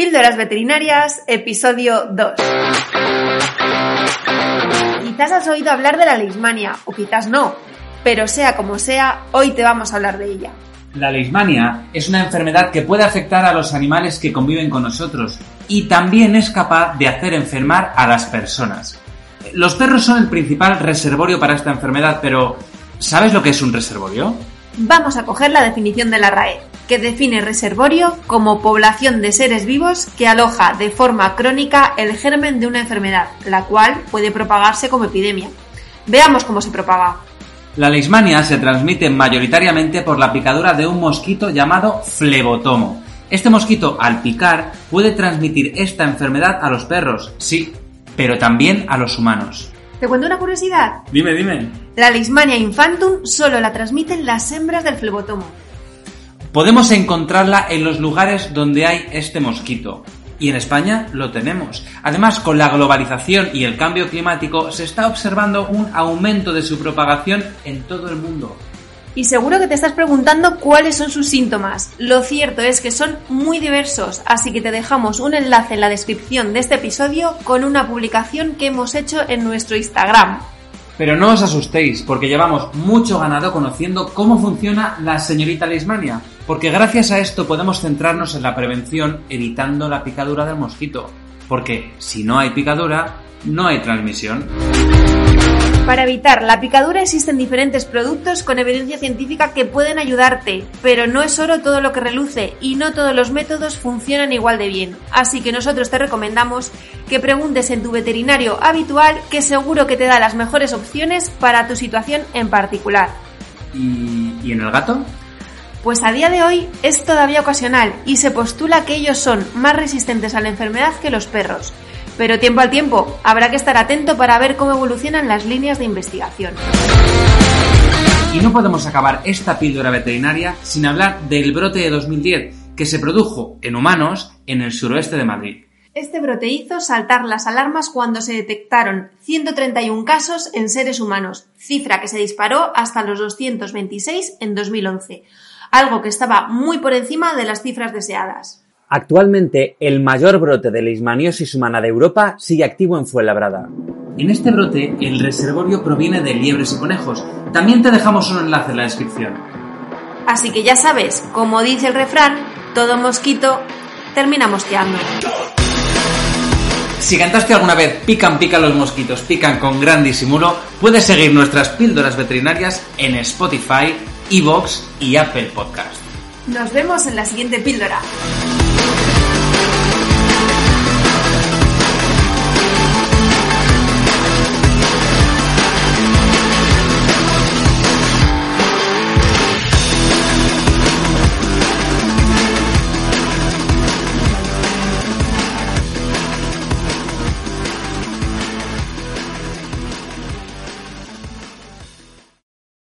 Píldoras Veterinarias, episodio 2. Quizás has oído hablar de la leishmania, o quizás no, pero sea como sea, hoy te vamos a hablar de ella. La leishmania es una enfermedad que puede afectar a los animales que conviven con nosotros y también es capaz de hacer enfermar a las personas. Los perros son el principal reservorio para esta enfermedad, pero ¿sabes lo que es un reservorio? Vamos a coger la definición de la RAE, que define reservorio como población de seres vivos que aloja de forma crónica el germen de una enfermedad, la cual puede propagarse como epidemia. Veamos cómo se propaga. La leishmania se transmite mayoritariamente por la picadura de un mosquito llamado flebotomo. Este mosquito, al picar, puede transmitir esta enfermedad a los perros, sí, pero también a los humanos. ¿Te cuento una curiosidad? Dime, dime. La Leishmania infantum solo la transmiten las hembras del flebotomo. Podemos encontrarla en los lugares donde hay este mosquito. Y en España lo tenemos. Además, con la globalización y el cambio climático se está observando un aumento de su propagación en todo el mundo. Y seguro que te estás preguntando cuáles son sus síntomas. Lo cierto es que son muy diversos, así que te dejamos un enlace en la descripción de este episodio con una publicación que hemos hecho en nuestro Instagram. Pero no os asustéis, porque llevamos mucho ganado conociendo cómo funciona la señorita Leishmania, porque gracias a esto podemos centrarnos en la prevención evitando la picadura del mosquito, porque si no hay picadura, no hay transmisión. Para evitar la picadura existen diferentes productos con evidencia científica que pueden ayudarte, pero no es oro todo lo que reluce y no todos los métodos funcionan igual de bien. Así que nosotros te recomendamos que preguntes en tu veterinario habitual que seguro que te da las mejores opciones para tu situación en particular. ¿Y, en el gato? Pues a día de hoy es todavía ocasional y se postula que ellos son más resistentes a la enfermedad que los perros. Pero tiempo al tiempo, habrá que estar atento para ver cómo evolucionan las líneas de investigación. Y no podemos acabar esta píldora veterinaria sin hablar del brote de 2010 que se produjo en humanos en el suroeste de Madrid. Este brote hizo saltar las alarmas cuando se detectaron 131 casos en seres humanos, cifra que se disparó hasta los 226 en 2011, algo que estaba muy por encima de las cifras deseadas. Actualmente, el mayor brote de leishmaniosis humana de Europa sigue activo en Fuenlabrada. En este brote, el reservorio proviene de liebres y conejos. También te dejamos un enlace en la descripción. Así que ya sabes, como dice el refrán, todo mosquito termina mosqueando. Si cantaste alguna vez pican, pican los mosquitos, pican con gran disimulo, puedes seguir nuestras píldoras veterinarias en Spotify, Evox y Apple Podcast. Nos vemos en la siguiente píldora.